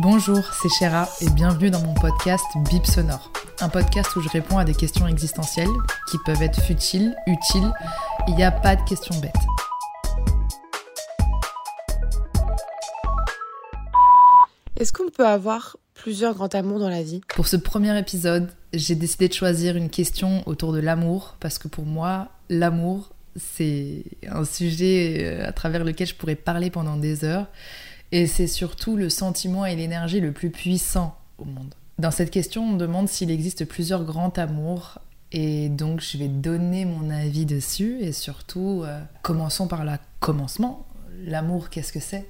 Bonjour, c'est Chéra et bienvenue dans mon podcast Bip Sonore. Un podcast où je réponds à des questions existentielles qui peuvent être futiles, utiles. Il n'y a pas de questions bêtes. Est-ce qu'on peut avoir plusieurs grands amours dans la vie? Pour ce premier épisode, j'ai décidé de choisir une question autour de l'amour parce que pour moi, l'amour, c'est un sujet euh, à travers lequel je pourrais parler pendant des heures et c'est surtout le sentiment et l'énergie le plus puissant au monde. Dans cette question, on demande s'il existe plusieurs grands amours et donc je vais donner mon avis dessus et surtout euh, commençons par le commencement. L'amour, qu'est-ce que c'est?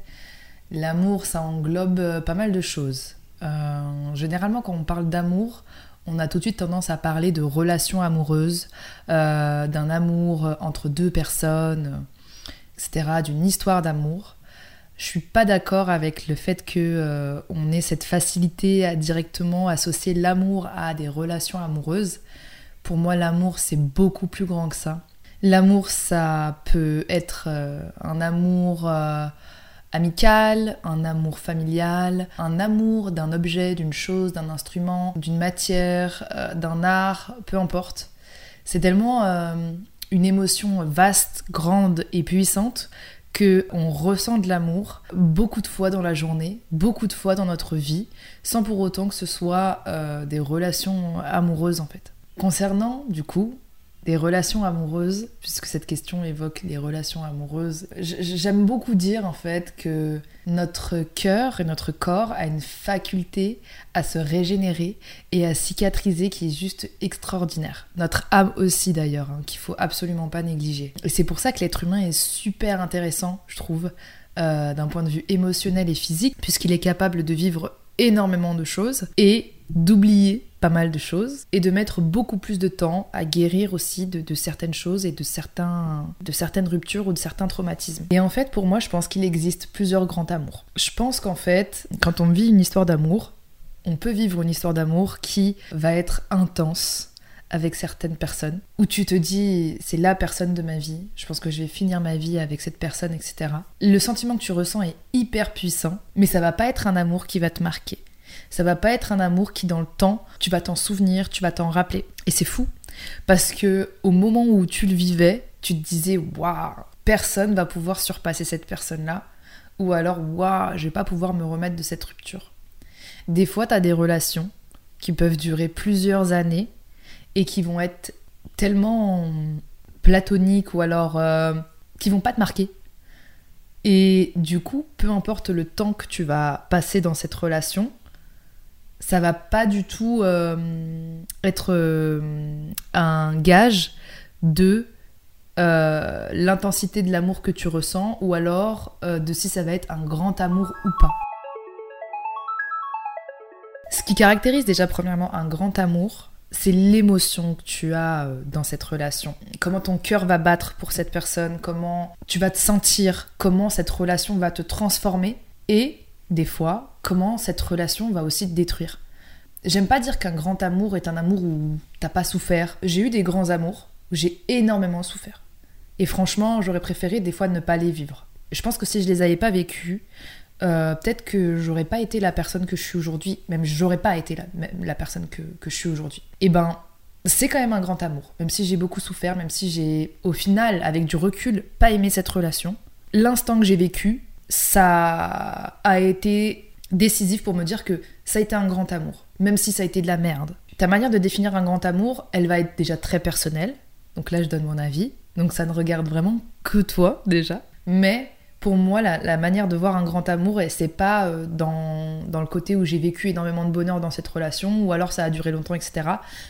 L'amour, ça englobe euh, pas mal de choses. Euh, généralement, quand on parle d'amour, on a tout de suite tendance à parler de relations amoureuses, d'un amour entre deux personnes, etc., d'une histoire d'amour. Je suis pas d'accord avec le fait que euh, on ait cette facilité à directement associer l'amour à des relations amoureuses. Pour moi, l'amour c'est beaucoup plus grand que ça. L'amour, ça peut être euh, un amour euh, amical, un amour familial, un amour d'un objet, d'une chose, d'un instrument, d'une matière, d'un art, peu importe. C'est tellement une émotion vaste, grande et puissante que on ressent de l'amour beaucoup de fois dans la journée, beaucoup de fois dans notre vie, sans pour autant que ce soit euh, des relations amoureuses en fait. Concernant du coup des relations amoureuses, puisque cette question évoque les relations amoureuses, j'aime beaucoup dire en fait que notre cœur et notre corps a une faculté à se régénérer et à cicatriser qui est juste extraordinaire. Notre âme aussi d'ailleurs, hein, qu'il faut absolument pas négliger. Et c'est pour ça que l'être humain est super intéressant, je trouve, euh, d'un point de vue émotionnel et physique, puisqu'il est capable de vivre énormément de choses et d'oublier pas mal de choses et de mettre beaucoup plus de temps à guérir aussi de, certaines choses et de, certains, de certaines ruptures ou de certains traumatismes. Et en fait, pour moi, je pense qu'il existe plusieurs grands amours. Je pense qu'en fait, quand on vit une histoire d'amour, on peut vivre une histoire d'amour qui va être intense avec certaines personnes, où tu te dis c'est la personne de ma vie, je pense que je vais finir ma vie avec cette personne, etc. Le sentiment que tu ressens est hyper puissant, mais ça va pas être un amour qui va te marquer. Ça va pas être un amour qui, dans le temps, tu vas t'en souvenir, tu vas t'en rappeler. Et c'est fou. Parce que au moment où tu le vivais, tu te disais, waouh, personne va pouvoir surpasser cette personne-là. Ou alors, waouh, je vais pas pouvoir me remettre de cette rupture. Des fois, tu as des relations qui peuvent durer plusieurs années et qui vont être tellement platoniques ou alors euh, qui vont pas te marquer. Et du coup, peu importe le temps que tu vas passer dans cette relation, ça va pas du tout euh, être euh, un gage de euh, l'intensité de l'amour que tu ressens ou alors de si ça va être un grand amour ou pas. Ce qui caractérise déjà premièrement un grand amour, c'est l'émotion que tu as dans cette relation. Comment ton cœur va battre pour cette personne, comment tu vas te sentir, comment cette relation va te transformer et des fois, comment cette relation va aussi te détruire. J'aime pas dire qu'un grand amour est un amour où t'as pas souffert. J'ai eu des grands amours où j'ai énormément souffert. Et franchement, j'aurais préféré des fois ne pas les vivre. Je pense que si je les avais pas vécus, euh, peut-être que j'aurais pas été la personne que je suis aujourd'hui, même j'aurais pas été la, personne que, que, je suis aujourd'hui. Et eh ben, c'est quand même un grand amour. Même si j'ai beaucoup souffert, même si j'ai, au final, avec du recul, pas aimé cette relation, l'instant que j'ai vécu, ça a été décisif pour me dire que ça a été un grand amour, même si ça a été de la merde. Ta manière de définir un grand amour, elle va être déjà très personnelle. Donc là, je donne mon avis. Donc ça ne regarde vraiment que toi déjà. Mais pour moi, la, manière de voir un grand amour, c'est pas euh, dans, dans, le côté où j'ai vécu énormément de bonheur dans cette relation, ou alors ça a duré longtemps, etc.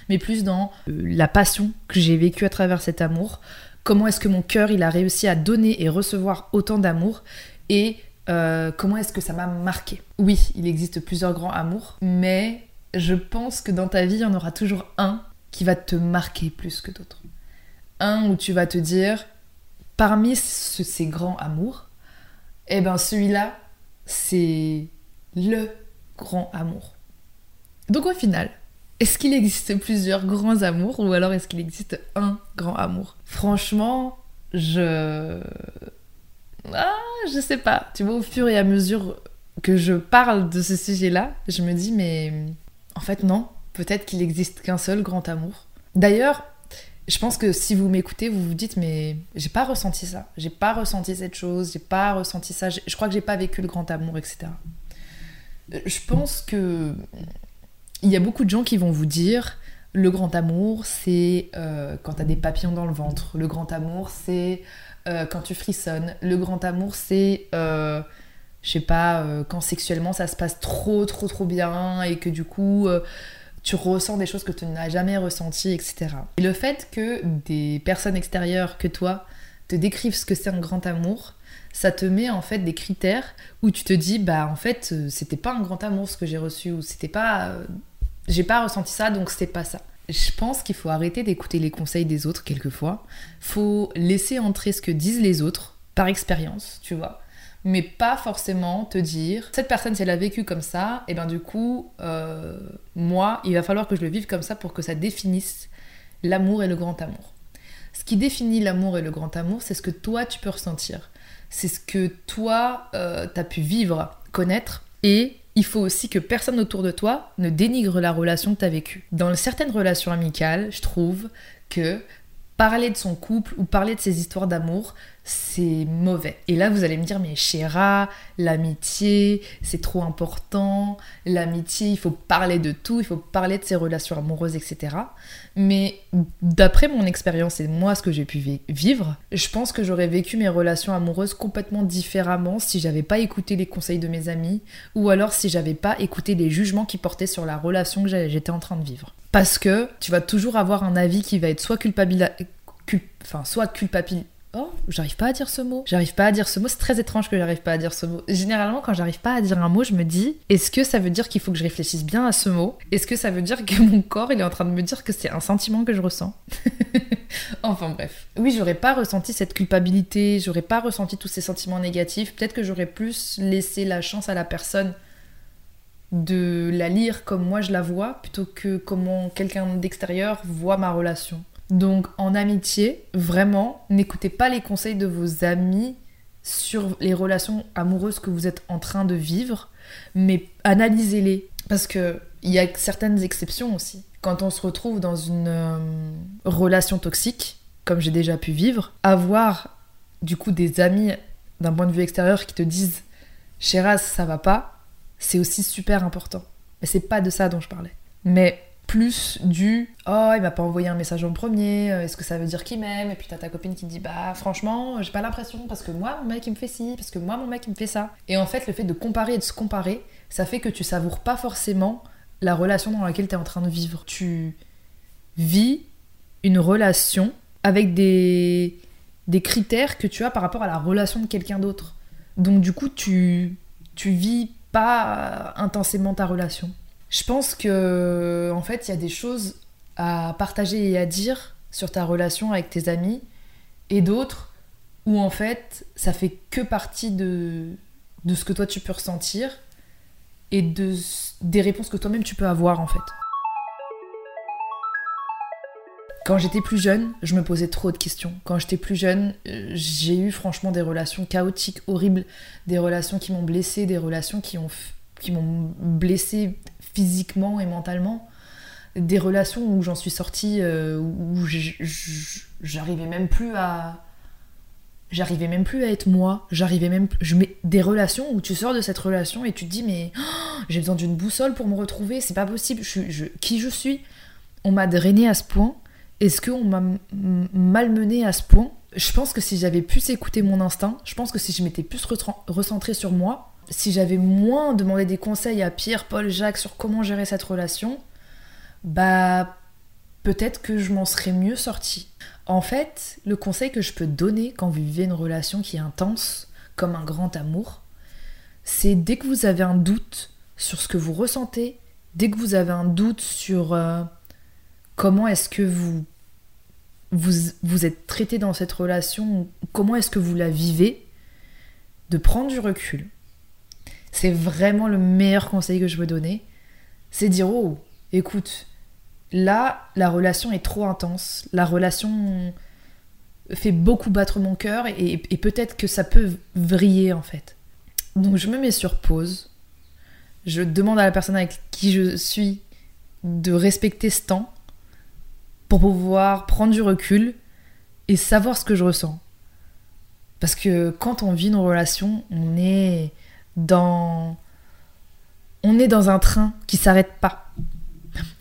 Mais plus dans euh, la passion que j'ai vécue à travers cet amour. Comment est-ce que mon cœur, il a réussi à donner et recevoir autant d'amour, et euh, comment est-ce que ça m'a marqué? Oui, il existe plusieurs grands amours, mais je pense que dans ta vie, il y en aura toujours un qui va te marquer plus que d'autres. Un où tu vas te dire, parmi ces grands amours, eh ben celui-là, c'est le grand amour. Donc au final, est-ce qu'il existe plusieurs grands amours ou alors est-ce qu'il existe un grand amour? Franchement, je... Ah, je sais pas. Tu vois, au fur et à mesure que je parle de ce sujet-là, je me dis, mais en fait, non. Peut-être qu'il existe qu'un seul grand amour. D'ailleurs, je pense que si vous m'écoutez, vous vous dites mais j'ai pas ressenti ça, j'ai pas ressenti cette chose, j'ai pas ressenti ça, je crois que j'ai pas vécu le grand amour, etc. Je pense que il y a beaucoup de gens qui vont vous dire le grand amour, c'est euh, quand tu as des papillons dans le ventre. Le grand amour, c'est euh, quand tu frissonnes. Le grand amour, c'est, euh, je sais pas, quand sexuellement ça se passe trop, trop, trop bien et que du coup tu ressens des choses que tu n'as jamais ressenties, etc. Et le fait que des personnes extérieures que toi te décrivent ce que c'est un grand amour, ça te met en fait des critères où tu te dis bah en fait euh, c'était pas un grand amour ce que j'ai reçu ou c'était pas euh, j'ai pas ressenti ça donc c'est pas ça. Je pense qu'il faut arrêter d'écouter les conseils des autres quelquefois. Faut laisser entrer ce que disent les autres par expérience, tu vois mais pas forcément te dire cette personne si elle a vécu comme ça, et ben du coup euh, moi il va falloir que je le vive comme ça pour que ça définisse l'amour et le grand amour. Ce qui définit l'amour et le grand amour, c'est ce que toi tu peux ressentir, c'est ce que toi euh, tu as pu vivre, connaître, et il faut aussi que personne autour de toi ne dénigre la relation que tu as vécue. Dans certaines relations amicales, je trouve que parler de son couple ou parler de ses histoires d'amour, c'est mauvais. Et là, vous allez me dire, mais Chéra, l'amitié, c'est trop important. L'amitié, il faut parler de tout, il faut parler de ses relations amoureuses, etc. Mais d'après mon expérience et moi, ce que j'ai pu vivre, je pense que j'aurais vécu mes relations amoureuses complètement différemment si j'avais pas écouté les conseils de mes amis ou alors si j'avais pas écouté les jugements qui portaient sur la relation que j'étais en train de vivre. Parce que tu vas toujours avoir un avis qui va être soit culpabilisant, enfin, soit culpabilisant Oh, j'arrive pas à dire ce mot. J'arrive pas à dire ce mot. C'est très étrange que j'arrive pas à dire ce mot. Généralement, quand j'arrive pas à dire un mot, je me dis est-ce que ça veut dire qu'il faut que je réfléchisse bien à ce mot? Est-ce que ça veut dire que mon corps il est en train de me dire que c'est un sentiment que je ressens? Enfin bref. Oui, j'aurais pas ressenti cette culpabilité, j'aurais pas ressenti tous ces sentiments négatifs. Peut-être que j'aurais plus laissé la chance à la personne de la lire comme moi je la vois plutôt que comment quelqu'un d'extérieur voit ma relation. Donc en amitié, vraiment, n'écoutez pas les conseils de vos amis sur les relations amoureuses que vous êtes en train de vivre, mais analysez-les. Parce qu'il y a certaines exceptions aussi. Quand on se retrouve dans une euh, relation toxique, comme j'ai déjà pu vivre, avoir du coup des amis d'un point de vue extérieur qui te disent Chéras, ça va pas, c'est aussi super important. Mais c'est pas de ça dont je parlais. Mais plus du oh il m'a pas envoyé un message en premier euh, est-ce que ça veut dire qu'il m'aime? Et puis t'as ta copine qui dit bah franchement j'ai pas l'impression parce que moi mon mec il me fait ci parce que moi mon mec il me fait ça et en fait le fait de comparer et de se comparer ça fait que tu savoures pas forcément la relation dans laquelle tu es en train de vivre tu vis une relation avec des des critères que tu as par rapport à la relation de quelqu'un d'autre donc du coup tu tu vis pas intensément ta relation je pense que en fait, il y a des choses à partager et à dire sur ta relation avec tes amis et d'autres où en fait, ça fait que partie de, de ce que toi tu peux ressentir et de, des réponses que toi-même tu peux avoir en fait. Quand j'étais plus jeune, je me posais trop de questions. Quand j'étais plus jeune, euh, j'ai eu franchement des relations chaotiques, horribles, des relations qui m'ont blessée, des relations qui ont qui m'ont blessée physiquement et mentalement. Des relations où j'en suis sortie, euh, où j'arrivais même plus à. J'arrivais même plus à être moi. J'arrivais même. Je mets des relations où tu sors de cette relation et tu te dis, mais oh, j'ai besoin d'une boussole pour me retrouver, c'est pas possible. Je, qui je suis? On m'a drainé à ce point. Est-ce qu'on m'a malmené à ce point? Je pense que si j'avais plus écouté mon instinct, je pense que si je m'étais plus recentrée sur moi, si j'avais moins demandé des conseils à Pierre, Paul, Jacques sur comment gérer cette relation, bah peut-être que je m'en serais mieux sortie. En fait, le conseil que je peux donner quand vous vivez une relation qui est intense, comme un grand amour, c'est dès que vous avez un doute sur ce que vous ressentez, dès que vous avez un doute sur euh, comment est-ce que vous, vous, vous êtes traité dans cette relation, comment est-ce que vous la vivez, de prendre du recul. C'est vraiment le meilleur conseil que je peux donner. C'est dire, oh, écoute, Là, la relation est trop intense. La relation fait beaucoup battre mon cœur et, peut-être que ça peut vriller en fait. Donc je me mets sur pause. Je demande à la personne avec qui je suis de respecter ce temps pour pouvoir prendre du recul et savoir ce que je ressens. Parce que quand on vit une relation, on est dans on est dans un train qui s'arrête pas.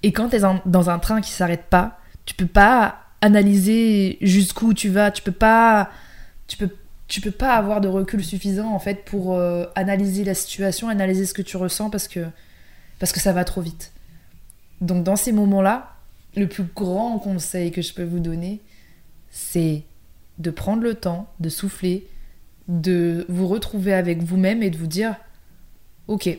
Et quand tu es dans un train qui s'arrête pas, tu peux pas analyser jusqu'où tu vas, tu peux pas tu peux tu peux pas avoir de recul suffisant en fait pour euh, analyser la situation, analyser ce que tu ressens parce que parce que ça va trop vite. Donc dans ces moments-là, le plus grand conseil que je peux vous donner, c'est de prendre le temps, de souffler, de vous retrouver avec vous-même et de vous dire OK,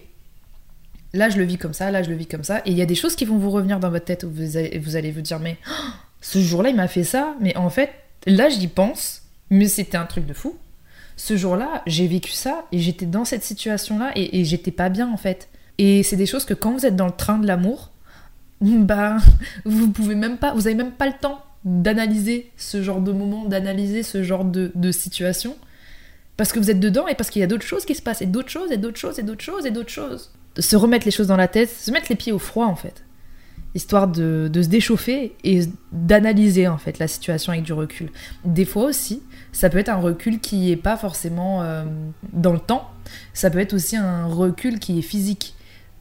là je le vis comme ça, là je le vis comme ça. Et il y a des choses qui vont vous revenir dans votre tête où vous allez vous, dire mais oh, ce jour-là il m'a fait ça, mais en fait là j'y pense, mais c'était un truc de fou. Ce jour-là j'ai vécu ça et j'étais dans cette situation-là et, j'étais pas bien en fait. Et c'est des choses que quand vous êtes dans le train de l'amour, bah vous pouvez même pas, vous avez même pas le temps d'analyser ce genre de moment, d'analyser ce genre de, de situation. Parce que vous êtes dedans et parce qu'il y a d'autres choses qui se passent, et d'autres choses, et d'autres choses, et d'autres choses, et d'autres choses se remettre les choses dans la tête, se mettre les pieds au froid en fait, histoire de, se déchauffer et d'analyser en fait la situation avec du recul. Des fois aussi, ça peut être un recul qui est pas forcément euh, dans le temps, ça peut être aussi un recul qui est physique,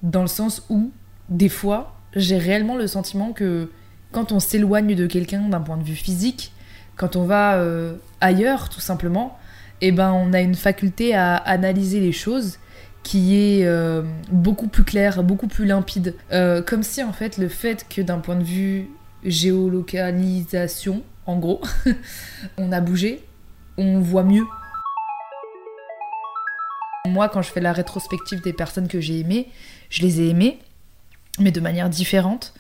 dans le sens où des fois j'ai réellement le sentiment que quand on s'éloigne de quelqu'un d'un point de vue physique, quand on va euh, ailleurs tout simplement, eh ben on a une faculté à analyser les choses qui est euh, beaucoup plus clair, beaucoup plus limpide. Euh, comme si en fait le fait que d'un point de vue géolocalisation, en gros, on a bougé, on voit mieux. Moi, quand je fais la rétrospective des personnes que j'ai aimées, je les ai aimées, mais de manière différente.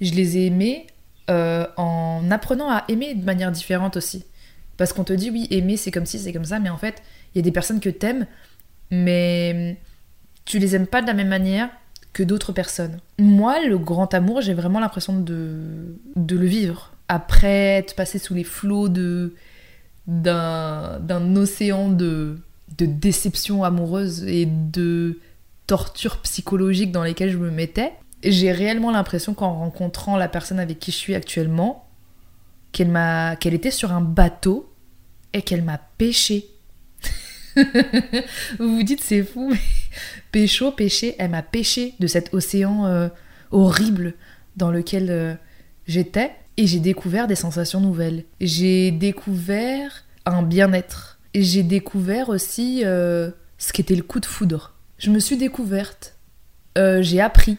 Je les ai aimées euh, en apprenant à aimer de manière différente aussi. Parce qu'on te dit, oui, aimer, c'est comme si, c'est comme ça, mais en fait, il y a des personnes que t'aimes, mais tu les aimes pas de la même manière que d'autres personnes. Moi, le grand amour, j'ai vraiment l'impression de, de le vivre. Après être passé sous les flots de d'un océan de, de déception amoureuse et de torture psychologique dans lesquelles je me mettais, j'ai réellement l'impression qu'en rencontrant la personne avec qui je suis actuellement, qu'elle m'a qu'elle était sur un bateau et qu'elle m'a pêché. vous vous dites c'est fou, mais pécho, pêcher, elle m'a pêché de cet océan euh, horrible dans lequel euh, j'étais et j'ai découvert des sensations nouvelles. J'ai découvert un bien-être. J'ai découvert aussi euh, ce qu'était le coup de foudre. Je me suis découverte. j'ai appris.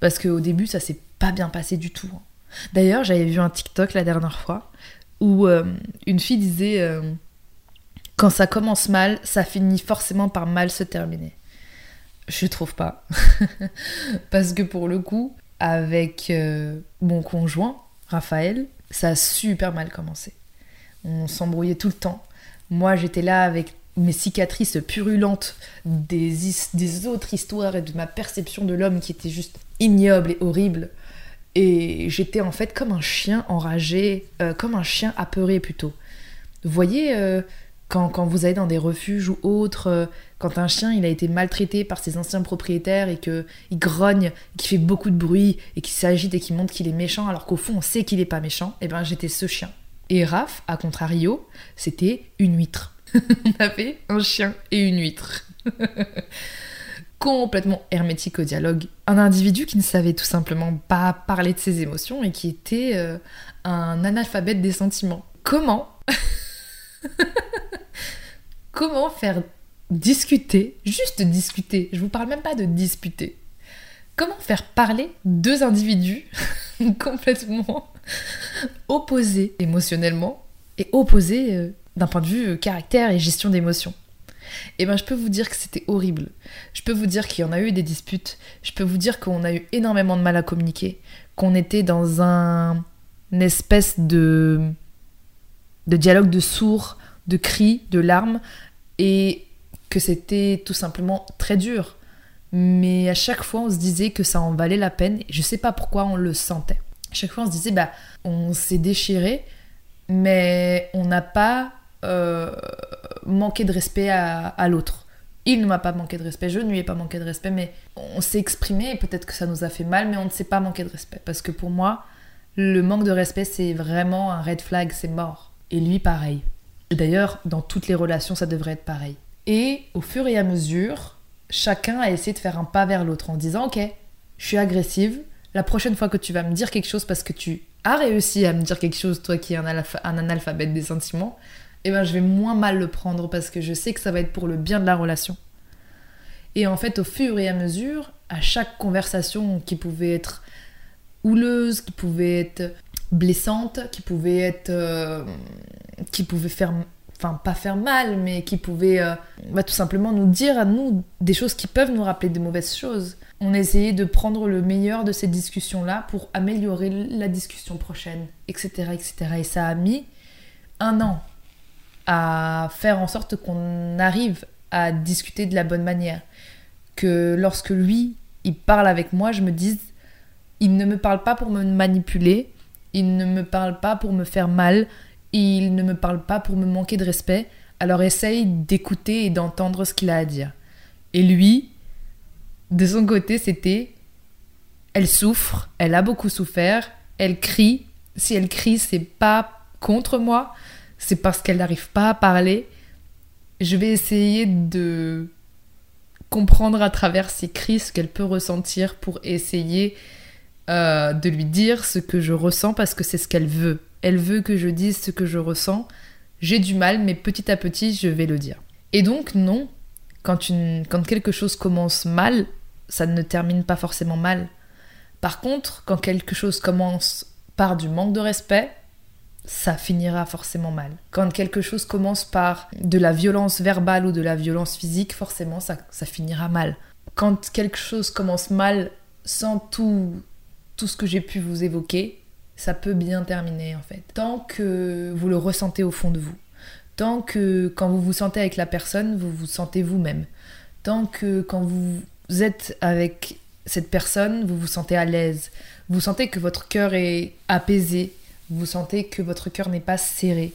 Parce qu'au début, ça s'est pas bien passé du tout. D'ailleurs, j'avais vu un TikTok la dernière fois où une fille disait quand ça commence mal, ça finit forcément par mal se terminer. Je trouve pas. Parce que pour le coup, avec euh, mon conjoint, Raphaël, ça a super mal commencé. On s'embrouillait tout le temps. Moi, j'étais là avec mes cicatrices purulentes des, des autres histoires et de ma perception de l'homme qui était juste ignoble et horrible. Et j'étais en fait comme un chien enragé, euh, comme un chien apeuré plutôt. Vous voyez, euh, quand, vous allez dans des refuges ou autres, euh, quand un chien il a été maltraité par ses anciens propriétaires et qu'il grogne, qu'il fait beaucoup de bruit et qu'il s'agite et qu'il montre qu'il est méchant alors qu'au fond on sait qu'il n'est pas méchant, et eh ben j'étais ce chien. Et Raph, à contrario, c'était une huître. on avait un chien et une huître. complètement hermétique au dialogue. Un individu qui ne savait tout simplement pas parler de ses émotions et qui était euh, un analphabète des sentiments. Comment Comment faire discuter, juste discuter, je vous parle même pas de disputer. Comment faire parler deux individus complètement opposés émotionnellement et opposés euh, d'un point de vue euh, caractère et gestion d'émotions Eh bien, je peux vous dire que c'était horrible. Je peux vous dire qu'il y en a eu des disputes. Je peux vous dire qu'on a eu énormément de mal à communiquer. Qu'on était dans un une espèce de, de dialogue de sourds, de cris, de larmes, et que c'était tout simplement très dur. Mais à chaque fois, on se disait que ça en valait la peine. Et je sais pas pourquoi on le sentait. À chaque fois, on se disait, bah, on s'est déchiré, mais on n'a pas euh, manqué de respect à, l'autre. Il ne m'a pas manqué de respect, je ne lui ai pas manqué de respect, mais on s'est exprimé peut-être que ça nous a fait mal, mais on ne s'est pas manqué de respect. Parce que pour moi, le manque de respect, c'est vraiment un red flag, c'est mort. Et lui, pareil. D'ailleurs, dans toutes les relations, ça devrait être pareil. Et au fur et à mesure, chacun a essayé de faire un pas vers l'autre en disant Ok, je suis agressive. La prochaine fois que tu vas me dire quelque chose parce que tu as réussi à me dire quelque chose, toi qui es un, analphabète des sentiments, eh ben je vais moins mal le prendre parce que je sais que ça va être pour le bien de la relation. Et en fait, au fur et à mesure, à chaque conversation qui pouvait être houleuse, qui pouvait être blessante, qui pouvait être. Euh, qui pouvait faire enfin pas faire mal, mais qui pouvait euh, tout simplement nous dire à nous des choses qui peuvent nous rappeler de mauvaises choses. On essayait de prendre le meilleur de ces discussions-là pour améliorer la discussion prochaine, etc., etc. Et ça a mis un an à faire en sorte qu'on arrive à discuter de la bonne manière. Que lorsque lui, il parle avec moi, je me dise, il ne me parle pas pour me manipuler, il ne me parle pas pour me faire mal, il ne me parle pas pour me manquer de respect, alors essaye d'écouter et d'entendre ce qu'il a à dire. Et lui, de son côté, c'était elle souffre, elle a beaucoup souffert, elle crie. Si elle crie, c'est pas contre moi, c'est parce qu'elle n'arrive pas à parler. Je vais essayer de comprendre à travers ses cris ce qu'elle peut ressentir pour essayer euh, de lui dire ce que je ressens parce que c'est ce qu'elle veut elle veut que je dise ce que je ressens. J'ai du mal, mais petit à petit, je vais le dire. Et donc, non, quand, une, quand quelque chose commence mal, ça ne termine pas forcément mal. Par contre, quand quelque chose commence par du manque de respect, ça finira forcément mal. Quand quelque chose commence par de la violence verbale ou de la violence physique, forcément, ça, ça finira mal. Quand quelque chose commence mal sans tout, tout ce que j'ai pu vous évoquer, ça peut bien terminer en fait. Tant que vous le ressentez au fond de vous. Tant que quand vous vous sentez avec la personne, vous vous sentez vous-même. Tant que quand vous êtes avec cette personne, vous vous sentez à l'aise. Vous sentez que votre cœur est apaisé. Vous sentez que votre cœur n'est pas serré.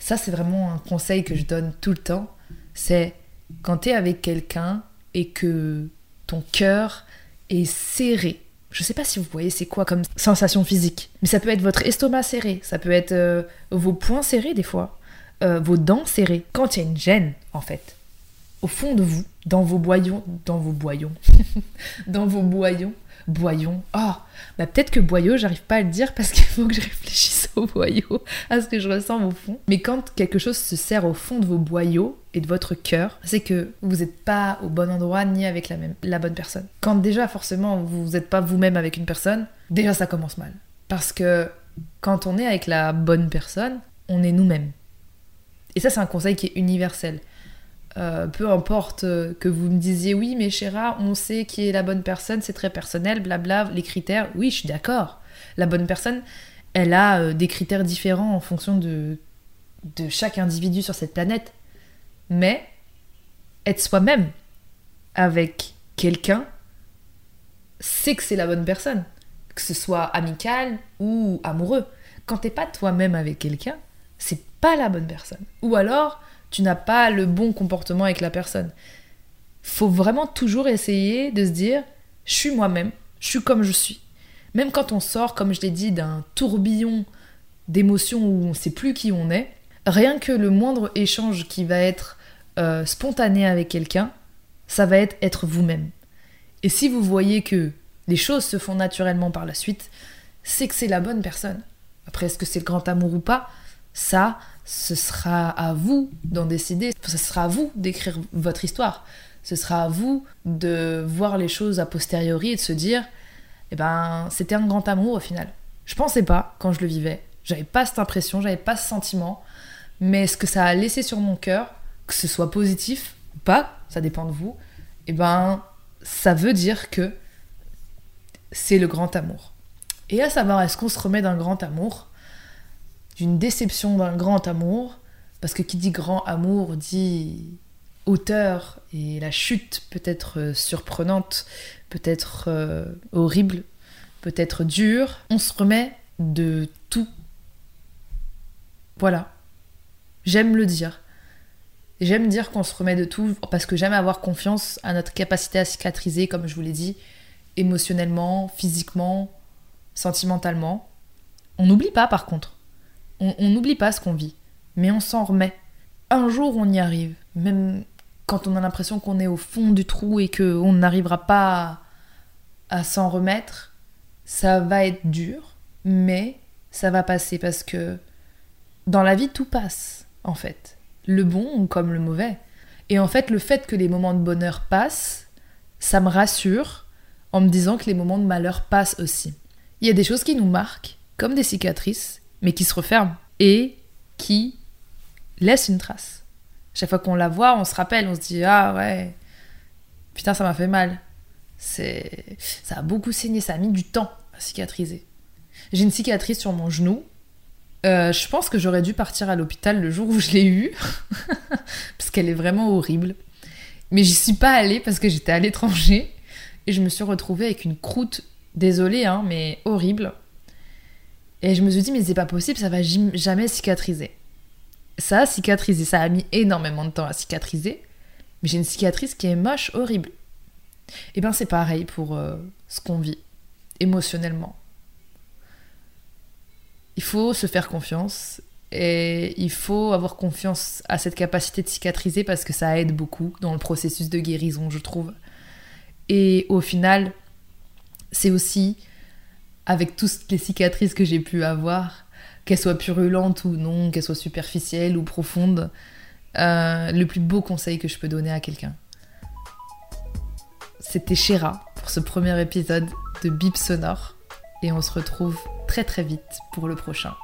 Ça, c'est vraiment un conseil que je donne tout le temps. C'est quand tu es avec quelqu'un et que ton cœur est serré, je sais pas si vous voyez c'est quoi comme sensation physique, mais ça peut être votre estomac serré, ça peut être euh, vos poings serrés des fois, euh, vos dents serrées. Quand il y a une gêne, en fait, au fond de vous, dans vos boyaux, dans vos boyaux, dans vos boyaux, boyons. Oh, bah peut-être que boyau, j'arrive pas à le dire parce qu'il faut que je réfléchisse au boyau, à ce que je ressens au fond. Mais quand quelque chose se serre au fond de vos boyaux et de votre cœur, c'est que vous n'êtes pas au bon endroit ni avec la, même, la bonne personne. Quand déjà, forcément, vous n'êtes pas vous-même avec une personne, déjà ça commence mal. Parce que quand on est avec la bonne personne, on est nous-mêmes. Et ça, c'est un conseil qui est universel. Euh, peu importe euh, que vous me disiez oui, mais Chéra, on sait qui est la bonne personne, c'est très personnel, blabla, les critères, oui, je suis d'accord. La bonne personne, elle a euh, des critères différents en fonction de, de chaque individu sur cette planète. Mais être soi-même avec quelqu'un, c'est que c'est la bonne personne. Que ce soit amical ou amoureux. Quand t'es pas toi-même avec quelqu'un, c'est pas la bonne personne. Ou alors, tu n'as pas le bon comportement avec la personne. Faut vraiment toujours essayer de se dire je suis moi-même, je suis comme je suis. Même quand on sort, comme je l'ai dit, d'un tourbillon d'émotions où on ne sait plus qui on est, rien que le moindre échange qui va être euh, spontané avec quelqu'un, ça va être être vous-même. Et si vous voyez que les choses se font naturellement par la suite, c'est que c'est la bonne personne. Après, est-ce que c'est le grand amour ou pas? Ça, ce sera à vous d'en décider, ce sera à vous d'écrire votre histoire, ce sera à vous de voir les choses a posteriori et de se dire, eh ben, c'était un grand amour au final. Je pensais pas quand je le vivais, j'avais pas cette impression, j'avais pas ce sentiment, mais ce que ça a laissé sur mon cœur, que ce soit positif ou pas, ça dépend de vous, eh ben, ça veut dire que c'est le grand amour. Et à savoir, est-ce qu'on se remet d'un grand amour d'une déception d'un grand amour, parce que qui dit grand amour dit hauteur, et la chute peut être euh, surprenante, peut être euh, horrible, peut être dure. On se remet de tout. Voilà. J'aime le dire. J'aime dire qu'on se remet de tout parce que j'aime avoir confiance à notre capacité à cicatriser, comme je vous l'ai dit, émotionnellement, physiquement, sentimentalement. On n'oublie pas par contre. On n'oublie pas ce qu'on vit, mais on s'en remet. Un jour, on y arrive, même quand on a l'impression qu'on est au fond du trou et qu'on n'arrivera pas à, s'en remettre. Ça va être dur, mais ça va passer parce que dans la vie, tout passe, en fait. Le bon comme le mauvais. Et en fait, le fait que les moments de bonheur passent, ça me rassure en me disant que les moments de malheur passent aussi. Il y a des choses qui nous marquent, comme des cicatrices, mais qui se referment et qui laissent une trace. Chaque fois qu'on la voit, on se rappelle, on se dit ah ouais, putain ça m'a fait mal. C'est, ça a beaucoup saigné, ça a mis du temps à cicatriser. J'ai une cicatrice sur mon genou. Euh, je pense que j'aurais dû partir à l'hôpital le jour où je l'ai eue, parce qu'elle est vraiment horrible. Mais j'y suis pas allée parce que j'étais à l'étranger et je me suis retrouvée avec une croûte, désolée, hein, mais horrible. Et je me suis dit, mais c'est pas possible, ça va jamais cicatriser. Ça a cicatrisé, ça a mis énormément de temps à cicatriser, mais j'ai une cicatrice qui est moche, horrible. Et eh bien c'est pareil pour euh, ce qu'on vit, émotionnellement. Il faut se faire confiance et il faut avoir confiance à cette capacité de cicatriser parce que ça aide beaucoup dans le processus de guérison, je trouve. Et au final, c'est aussi avec toutes les cicatrices que j'ai pu avoir, qu'elles soient purulentes ou non, qu'elles soient superficielles ou profondes, euh, le plus beau conseil que je peux donner à quelqu'un. C'était Chéra pour ce premier épisode de Bip Sonore et on se retrouve très très vite pour le prochain.